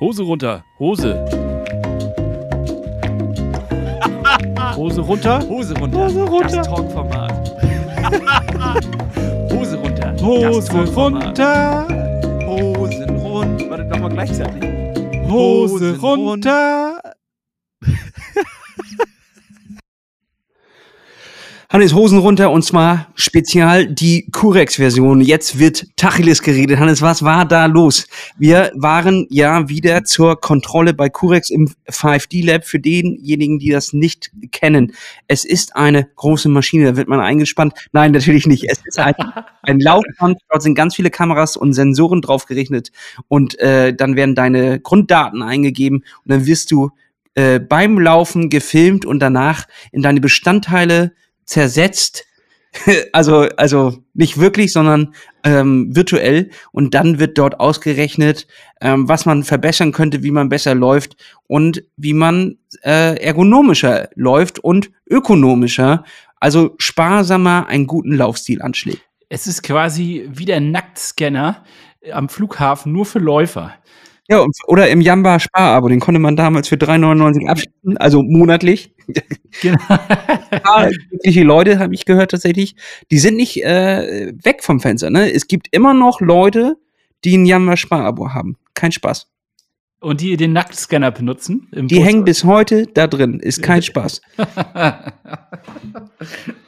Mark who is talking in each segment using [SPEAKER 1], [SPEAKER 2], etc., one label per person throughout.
[SPEAKER 1] Hose runter, Hose. Hose runter.
[SPEAKER 2] Hose runter.
[SPEAKER 1] Hose runter.
[SPEAKER 2] Das Talkformat. Hose runter.
[SPEAKER 1] Hose runter.
[SPEAKER 2] Hosen runter. Warte, nochmal gleichzeitig.
[SPEAKER 1] Hose runter.
[SPEAKER 3] Hannes, Hosen runter und zwar spezial die Curex-Version. Jetzt wird Tacheles geredet. Hannes, was war da los? Wir waren ja wieder zur Kontrolle bei Curex im 5D-Lab. Für denjenigen, die das nicht kennen, es ist eine große Maschine, da wird man eingespannt. Nein, natürlich nicht. Es ist ein, ein Laufband, dort sind ganz viele Kameras und Sensoren drauf gerechnet und äh, dann werden deine Grunddaten eingegeben und dann wirst du äh, beim Laufen gefilmt und danach in deine Bestandteile zersetzt. Also, also nicht wirklich, sondern ähm, virtuell. Und dann wird dort ausgerechnet, ähm, was man verbessern könnte, wie man besser läuft und wie man äh, ergonomischer läuft und ökonomischer, also sparsamer einen guten Laufstil anschlägt.
[SPEAKER 1] Es ist quasi wie der Nacktscanner am Flughafen, nur für Läufer.
[SPEAKER 3] Ja, oder im Jamba Sparabo, den konnte man damals für 3,99 abschließen, also monatlich.
[SPEAKER 1] Genau.
[SPEAKER 3] paar glückliche Leute, habe ich gehört tatsächlich, die sind nicht äh, weg vom Fenster. Ne? Es gibt immer noch Leute, die ein Jamba Sparabo haben. Kein Spaß.
[SPEAKER 1] Und die den Nacktscanner benutzen.
[SPEAKER 3] Die
[SPEAKER 1] Bus.
[SPEAKER 3] hängen bis heute da drin. Ist kein Spaß.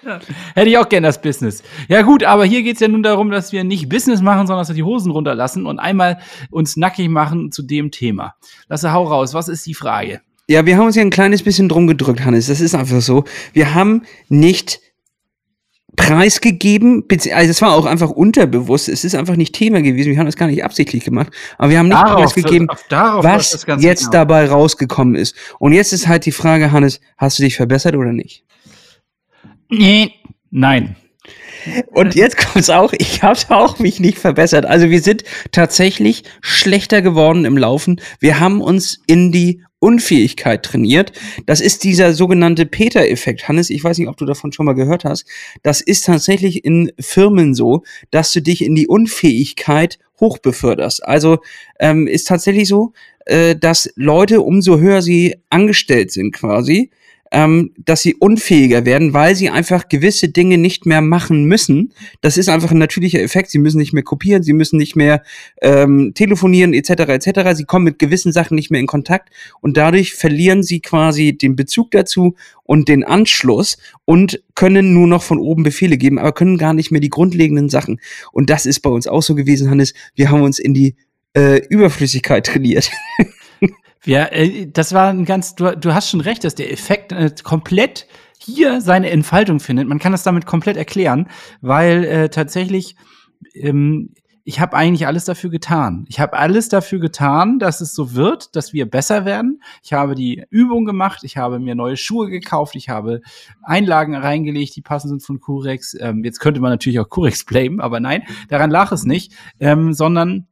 [SPEAKER 1] Hätte ich auch gern das Business. Ja gut, aber hier geht's ja nun darum, dass wir nicht Business machen, sondern dass wir die Hosen runterlassen und einmal uns nackig machen zu dem Thema. Lasse, hau raus. Was ist die Frage?
[SPEAKER 3] Ja, wir haben uns ja ein kleines bisschen drum gedrückt, Hannes. Das ist einfach so. Wir haben nicht preisgegeben, also es war auch einfach unterbewusst. Es ist einfach nicht Thema gewesen. Wir haben das gar nicht absichtlich gemacht. Aber wir haben nicht preisgegeben,
[SPEAKER 1] auf- darauf
[SPEAKER 3] was jetzt
[SPEAKER 1] hinaus.
[SPEAKER 3] dabei rausgekommen ist. Und jetzt ist halt die Frage, Hannes, hast du dich verbessert oder nicht?
[SPEAKER 1] Nee. Nein.
[SPEAKER 3] Und jetzt kommt's auch, ich habe auch mich nicht verbessert. Also wir sind tatsächlich schlechter geworden im Laufen. Wir haben uns in die Unfähigkeit trainiert. Das ist dieser sogenannte Peter-Effekt. Hannes, ich weiß nicht, ob du davon schon mal gehört hast. Das ist tatsächlich in Firmen so, dass du dich in die Unfähigkeit hochbeförderst. Also ähm, ist tatsächlich so, äh, dass Leute, umso höher sie angestellt sind quasi, ähm, dass sie unfähiger werden, weil sie einfach gewisse Dinge nicht mehr machen müssen. Das ist einfach ein natürlicher Effekt. Sie müssen nicht mehr kopieren, sie müssen nicht mehr ähm, telefonieren etc. etc. Sie kommen mit gewissen Sachen nicht mehr in Kontakt und dadurch verlieren sie quasi den Bezug dazu und den Anschluss und können nur noch von oben Befehle geben, aber können gar nicht mehr die grundlegenden Sachen. Und das ist bei uns auch so gewesen, Hannes. Wir haben uns in die äh, Überflüssigkeit trainiert.
[SPEAKER 1] Ja, äh, das war ein ganz, du, du hast schon recht, dass der Effekt äh, komplett hier seine Entfaltung findet. Man kann das damit komplett erklären, weil äh, tatsächlich ähm, ich habe eigentlich alles dafür getan. Ich habe alles dafür getan, dass es so wird, dass wir besser werden. Ich habe die Übung gemacht, ich habe mir neue Schuhe gekauft, ich habe Einlagen reingelegt, die passend sind von Curex. Ähm, jetzt könnte man natürlich auch Curex blamen, aber nein, daran lag es nicht, ähm, sondern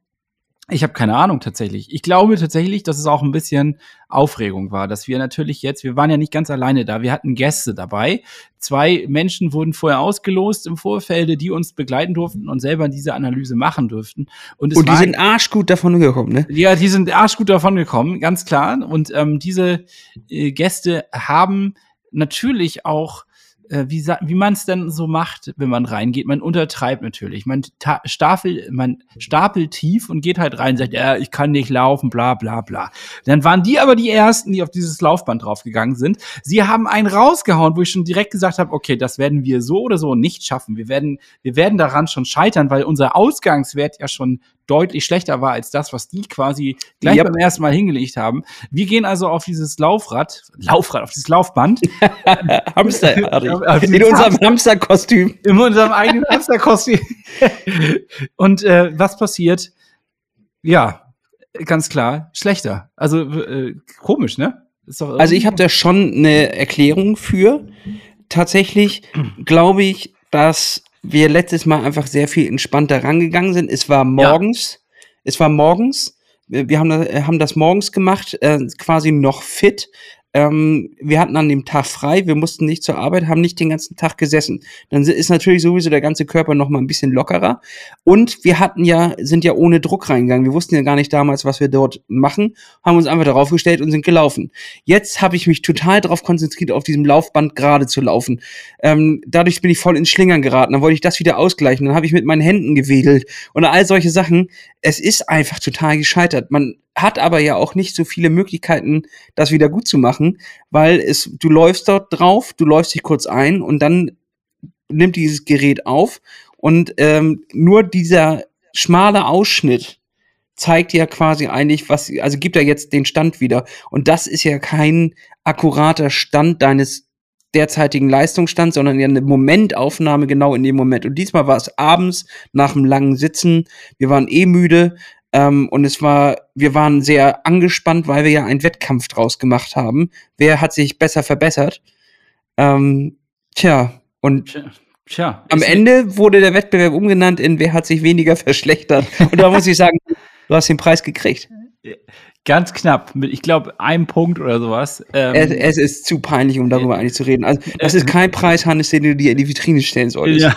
[SPEAKER 1] ich habe keine Ahnung tatsächlich. Ich glaube tatsächlich, dass es auch ein bisschen Aufregung war, dass wir natürlich jetzt, wir waren ja nicht ganz alleine da, wir hatten Gäste dabei. Zwei Menschen wurden vorher ausgelost im Vorfelde, die uns begleiten durften und selber diese Analyse machen durften. Und, es
[SPEAKER 3] Und die sind arschgut davon gekommen, ne?
[SPEAKER 1] ja, die sind arschgut davon gekommen, ganz klar. Und ähm, diese äh, Gäste haben natürlich auch, äh, wie, wie man es denn so macht, wenn man reingeht. Man untertreibt natürlich. Man ta- stapel, man stapelt tief und geht halt rein und sagt, ja, ich kann nicht laufen, bla bla bla. Dann waren die aber die ersten, die auf dieses Laufband draufgegangen sind. Sie haben einen rausgehauen, wo ich schon direkt gesagt habe, okay, das werden wir so oder so nicht schaffen. Wir werden, wir werden daran schon scheitern, weil unser Ausgangswert ja schon deutlich schlechter war als das, was die quasi gleich
[SPEAKER 3] Yep.
[SPEAKER 1] beim ersten Mal hingelegt haben. Wir gehen also auf dieses Laufrad, Laufrad, auf dieses Laufband
[SPEAKER 3] Hamsterartig.
[SPEAKER 1] Ja,
[SPEAKER 3] In unserem Hamsterkostüm.
[SPEAKER 1] in unserem eigenen Hamsterkostüm. Und äh, was passiert? Ja, ganz klar, schlechter. Also äh, komisch, ne?
[SPEAKER 3] Also ich habe da schon eine Erklärung für. Tatsächlich glaube ich, dass wir letztes Mal einfach sehr viel entspannter rangegangen sind. Es war morgens. Es war morgens. Wir haben, das- haben das morgens gemacht, äh, quasi noch fit. Ähm, wir hatten an dem Tag frei, wir mussten nicht zur Arbeit, haben nicht den ganzen Tag gesessen. Dann ist natürlich sowieso der ganze Körper noch mal ein bisschen lockerer. Und wir hatten ja, sind ja ohne Druck reingegangen. Wir wussten ja gar nicht damals, was wir dort machen, haben uns einfach darauf gestellt und sind gelaufen. Jetzt habe ich mich total darauf konzentriert, auf diesem Laufband gerade zu laufen. Ähm, dadurch bin ich voll ins Schlingern geraten. Dann wollte ich das wieder ausgleichen. Dann habe ich mit meinen Händen gewedelt und all solche Sachen. Es ist einfach total gescheitert. Man hat aber ja auch nicht so viele Möglichkeiten, das wieder gut zu machen, weil es, du läufst dort drauf, du läufst dich kurz ein und dann nimmt dieses Gerät auf und ähm, nur dieser schmale Ausschnitt zeigt ja quasi eigentlich, was, also gibt er jetzt den Stand wieder. Und das ist ja kein akkurater Stand deines derzeitigen Leistungsstands, sondern ja eine Momentaufnahme genau in dem Moment. Und diesmal war es abends nach einem langen Sitzen. Wir waren eh müde. Ähm, und es war, wir waren sehr angespannt, weil wir ja einen Wettkampf draus gemacht haben. Wer hat sich besser verbessert? Ähm, tja, und tja. Tja, am Ende wurde der Wettbewerb umgenannt in Wer hat sich weniger verschlechtert. Und da muss ich sagen, du hast den Preis gekriegt.
[SPEAKER 1] Ganz knapp, mit, ich glaube, einem Punkt oder sowas.
[SPEAKER 3] Ähm, es, es, ist zu peinlich, um darüber äh, eigentlich zu reden. Also, das ist kein Preis, Hannes, den du dir in die Vitrine stellen solltest.
[SPEAKER 1] Ja.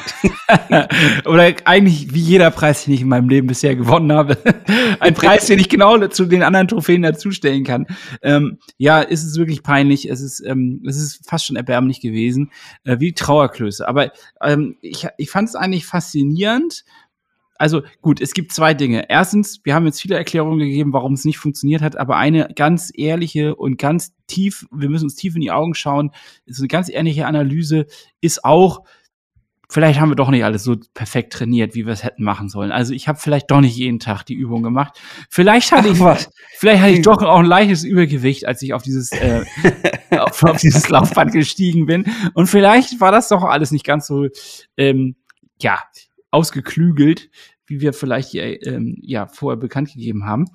[SPEAKER 1] oder eigentlich wie jeder Preis, den ich in meinem Leben bisher gewonnen habe. Ein Preis, den ich genau zu den anderen Trophäen dazustellen kann. Ähm, ja, ist es wirklich peinlich. Es ist, ähm, es ist fast schon erbärmlich gewesen, äh, wie Trauerklöße. Aber ähm, ich, ich fand es eigentlich faszinierend, also gut, es gibt zwei Dinge. Erstens, wir haben jetzt viele Erklärungen gegeben, warum es nicht funktioniert hat, aber eine ganz ehrliche und ganz tief, wir müssen uns tief in die Augen schauen, ist eine ganz ehrliche Analyse, ist auch, vielleicht haben wir doch nicht alles so perfekt trainiert, wie wir es hätten machen sollen. Also ich habe vielleicht doch nicht jeden Tag die Übung gemacht. Vielleicht hatte Ach, ich was. Vielleicht hatte ich doch auch ein leichtes Übergewicht, als ich auf dieses äh, auf, auf, dieses Laufband gestiegen bin. Und vielleicht war das doch alles nicht ganz so ähm, ja ausgeklügelt, wie wir vielleicht hier, ähm, ja vorher bekannt gegeben haben.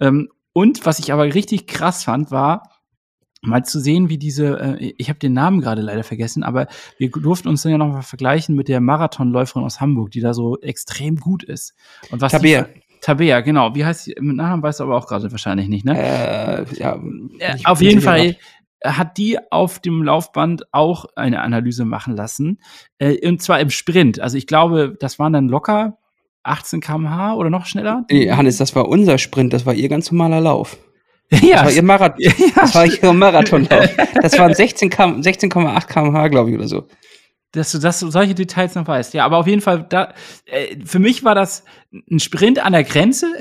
[SPEAKER 1] Ähm, und was ich aber richtig krass fand, war mal zu sehen, wie diese, äh, ich habe den Namen gerade leider vergessen, aber wir durften uns dann ja noch mal vergleichen mit der Marathonläuferin aus Hamburg, die da so extrem gut ist. Und was
[SPEAKER 3] Tabea.
[SPEAKER 1] Tabea, genau. Wie heißt sie? Mit Namen weißt du aber auch gerade wahrscheinlich nicht, ne?
[SPEAKER 3] Äh, ja,
[SPEAKER 1] äh, auf jeden Fall hat die auf dem Laufband auch eine Analyse machen lassen. Äh, und zwar im Sprint. Also ich glaube, das waren dann locker 18 km/h oder noch schneller.
[SPEAKER 3] Nee, Hannes, das war unser Sprint, das war ihr ganz normaler Lauf. Ja, das war ihr Marathon. Ja, das war ihr Marathonlauf. Das waren 16,8 16 km/h, glaube ich, oder so
[SPEAKER 1] dass du, dass du solche Details noch weißt. Ja, aber auf jeden Fall, da, äh, für mich war das ein Sprint an der Grenze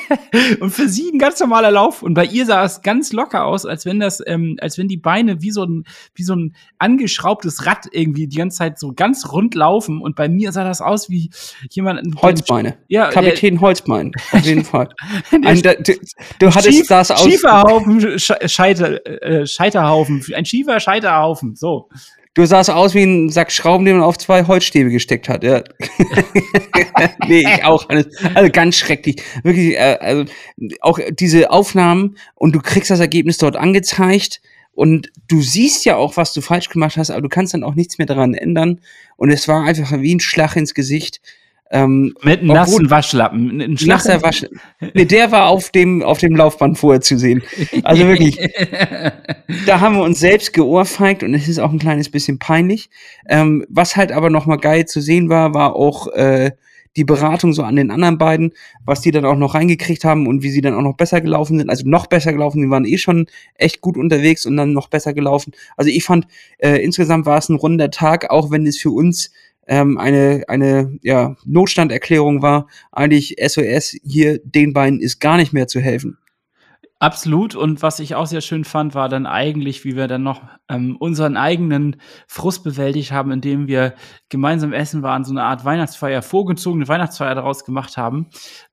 [SPEAKER 1] und für sie ein ganz normaler Lauf. Und bei ihr sah es ganz locker aus, als wenn das, ähm, als wenn die Beine wie so ein, wie so ein angeschraubtes Rad irgendwie die ganze Zeit so ganz rund laufen. Und bei mir sah das aus wie jemand.
[SPEAKER 3] Holzbeine. Ja, Kapitän der, Holzbein. Auf jeden Fall. Ein, du, du hattest Schief, das aus.
[SPEAKER 1] Schieferhaufen, Scheiter, äh, Scheiterhaufen. Ein schiefer Scheiterhaufen. So.
[SPEAKER 3] Du sahst aus wie ein Sack Schrauben, den man auf zwei Holzstäbe gesteckt hat. Ja. nee, ich auch. Also ganz schrecklich. Wirklich, äh, also auch diese Aufnahmen und du kriegst das Ergebnis dort angezeigt und du siehst ja auch, was du falsch gemacht hast, aber du kannst dann auch nichts mehr daran ändern. Und es war einfach wie ein Schlag ins Gesicht.
[SPEAKER 1] Ähm, Mit einem nassen Waschlappen.
[SPEAKER 3] Ein nasser Waschlappen. Nee, der war auf dem, auf dem Laufband vorher zu sehen. Also wirklich. da haben wir uns selbst geohrfeigt und es ist auch ein kleines bisschen peinlich. Ähm, was halt aber nochmal geil zu sehen war, war auch äh, die Beratung so an den anderen beiden, was die dann auch noch reingekriegt haben und wie sie dann auch noch besser gelaufen sind. Also noch besser gelaufen, die waren eh schon echt gut unterwegs und dann noch besser gelaufen. Also ich fand, äh, insgesamt war es ein runder Tag, auch wenn es für uns ähm, eine, eine ja, Notstanderklärung war, eigentlich SOS, hier den beiden ist gar nicht mehr zu helfen.
[SPEAKER 1] Absolut. Und was ich auch sehr schön fand, war dann eigentlich, wie wir dann noch ähm, unseren eigenen Frust bewältigt haben, indem wir gemeinsam essen waren, so eine Art Weihnachtsfeier, vorgezogene Weihnachtsfeier daraus gemacht haben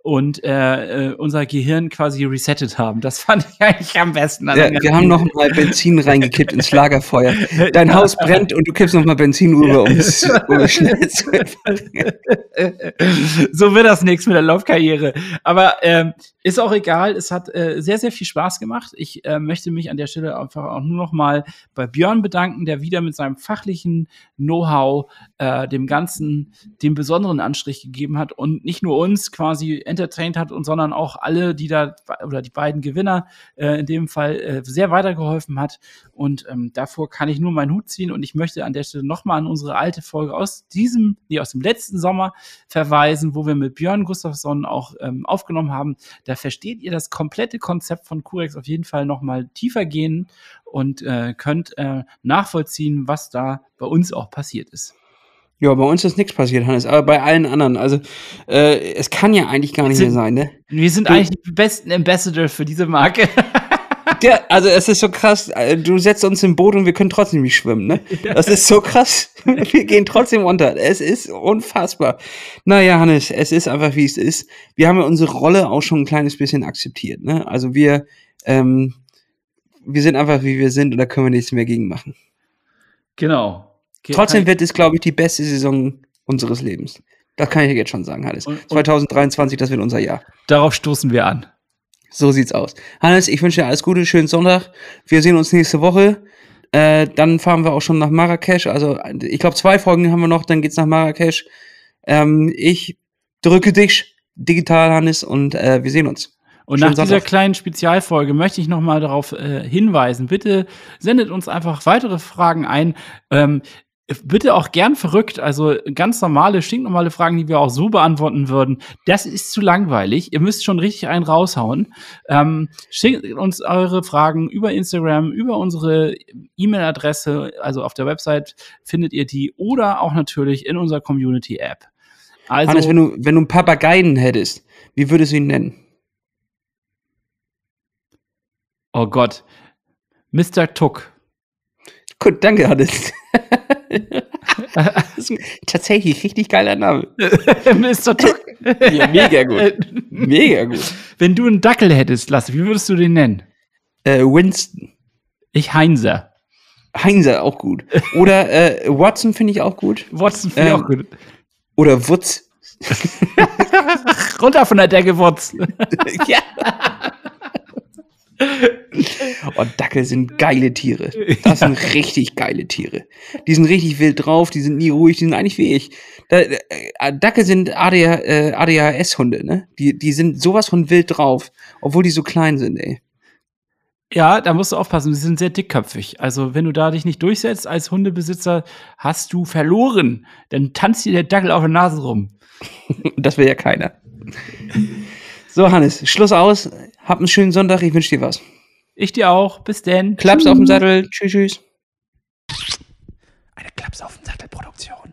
[SPEAKER 1] und äh, äh, unser Gehirn quasi resettet haben. Das fand ich eigentlich am besten.
[SPEAKER 3] Ja, wir haben noch mal Benzin reingekippt ins Lagerfeuer. Dein Haus brennt und du kippst noch mal Benzin rüber, um es schnell zu
[SPEAKER 1] So wird das nichts mit der Laufkarriere. Aber ähm, ist auch egal. Es hat äh, sehr, sehr viel Spaß gemacht. Ich äh, möchte mich an der Stelle einfach auch nur noch mal bei Björn bedanken, der wieder mit seinem fachlichen Know-how äh, dem Ganzen den besonderen Anstrich gegeben hat und nicht nur uns quasi entertained hat, und sondern auch alle, die da oder die beiden Gewinner äh, in dem Fall äh, sehr weitergeholfen hat. Und ähm, davor kann ich nur meinen Hut ziehen und ich möchte an der Stelle noch mal an unsere alte Folge aus diesem, nee, aus dem letzten Sommer verweisen, wo wir mit Björn Gustafsson auch ähm, aufgenommen haben. Da versteht ihr das komplette Konzept von Curex auf jeden Fall noch mal tiefer gehen und äh, könnt äh, nachvollziehen, was da bei uns auch passiert ist.
[SPEAKER 3] Ja, bei uns ist nichts passiert, Hannes, aber bei allen anderen. Also, äh, es kann ja eigentlich gar nicht
[SPEAKER 1] Sind-
[SPEAKER 3] mehr sein, ne?
[SPEAKER 1] Wir sind eigentlich die besten Ambassador für diese Marke.
[SPEAKER 3] Ja, also es ist so krass, äh, du setzt uns im Boot und wir können trotzdem nicht schwimmen, ne? Das ist so krass. Wir gehen trotzdem unter. Es ist unfassbar. Naja, Hannes, es ist einfach wie es ist. Wir haben ja unsere Rolle auch schon ein kleines bisschen akzeptiert, ne? Also wir, ähm, wir sind einfach wie wir sind und da können wir nichts mehr gegen machen.
[SPEAKER 1] genau. Ge-
[SPEAKER 3] Trotzdem wird es, glaube ich, die beste Saison unseres Lebens. Das kann ich jetzt schon sagen, Hannes.
[SPEAKER 1] Und- und-
[SPEAKER 3] 2023, das wird unser Jahr.
[SPEAKER 1] darauf stoßen wir an.
[SPEAKER 3] So sieht's aus. Hannes, ich wünsche dir alles Gute, schönen Sonntag. Wir sehen uns nächste Woche. Äh, dann fahren wir auch schon nach Marrakesch. Also, ich glaube, zwei Folgen haben wir noch, dann geht's nach Marrakesch. Ähm, ich drücke dich digital, Hannes, und äh, wir sehen uns.
[SPEAKER 1] Und
[SPEAKER 3] Schönen
[SPEAKER 1] nach dieser
[SPEAKER 3] Sonntag.
[SPEAKER 1] kleinen Spezialfolge möchte ich nochmal darauf äh, hinweisen. Bitte sendet uns einfach weitere Fragen ein. Ähm, bitte auch gern verrückt, also ganz normale, stinknormale Fragen, die wir auch so beantworten würden. Das ist zu langweilig. Ihr müsst schon richtig einen raushauen. Ähm, schickt uns eure Fragen über Instagram, über unsere E-Mail-Adresse, also auf der Website findet ihr die oder auch natürlich in unserer Community-App. Also,
[SPEAKER 3] Hannes, wenn du, wenn du einen Papageien hättest, wie würdest du ihn nennen?
[SPEAKER 1] oh Gott, Mr. Tuck.
[SPEAKER 3] Gut, danke, Hannes. tatsächlich richtig geiler Name.
[SPEAKER 1] Mr. Tuck.
[SPEAKER 3] Ja, mega gut. Mega gut.
[SPEAKER 1] Wenn du einen Dackel hättest, Lasse, wie würdest du den nennen?
[SPEAKER 3] Äh, Winston.
[SPEAKER 1] Ich Heinzer.
[SPEAKER 3] Heinzer auch gut. Oder äh, Watson finde ich auch gut.
[SPEAKER 1] Watson finde ich
[SPEAKER 3] Ähm,
[SPEAKER 1] auch gut.
[SPEAKER 3] Oder Wutz.
[SPEAKER 1] Runter von der Decke, Wotz.
[SPEAKER 3] ja. Oh, Dackel sind geile Tiere. Das sind richtig geile Tiere. Die sind richtig wild drauf, die sind nie ruhig, die sind eigentlich wie ich. Äh, Dackel sind ADH, äh, ADHS-Hunde, ne? Die, die sind sowas von wild drauf, obwohl die so klein sind, ey.
[SPEAKER 1] Ja, da musst du aufpassen, die sind sehr dickköpfig. Also, wenn du da dich nicht durchsetzt als Hundebesitzer, hast du verloren. Dann tanzt dir der Dackel auf der Nase rum.
[SPEAKER 3] Und das will ja keiner. So, Hannes, Schluss aus. Hab einen schönen Sonntag, ich wünsche dir was.
[SPEAKER 1] Ich dir auch. Bis denn.
[SPEAKER 3] Klaps auf dem Sattel. Tschüss, tschüss.
[SPEAKER 1] Eine Klaps auf den Sattel Produktion.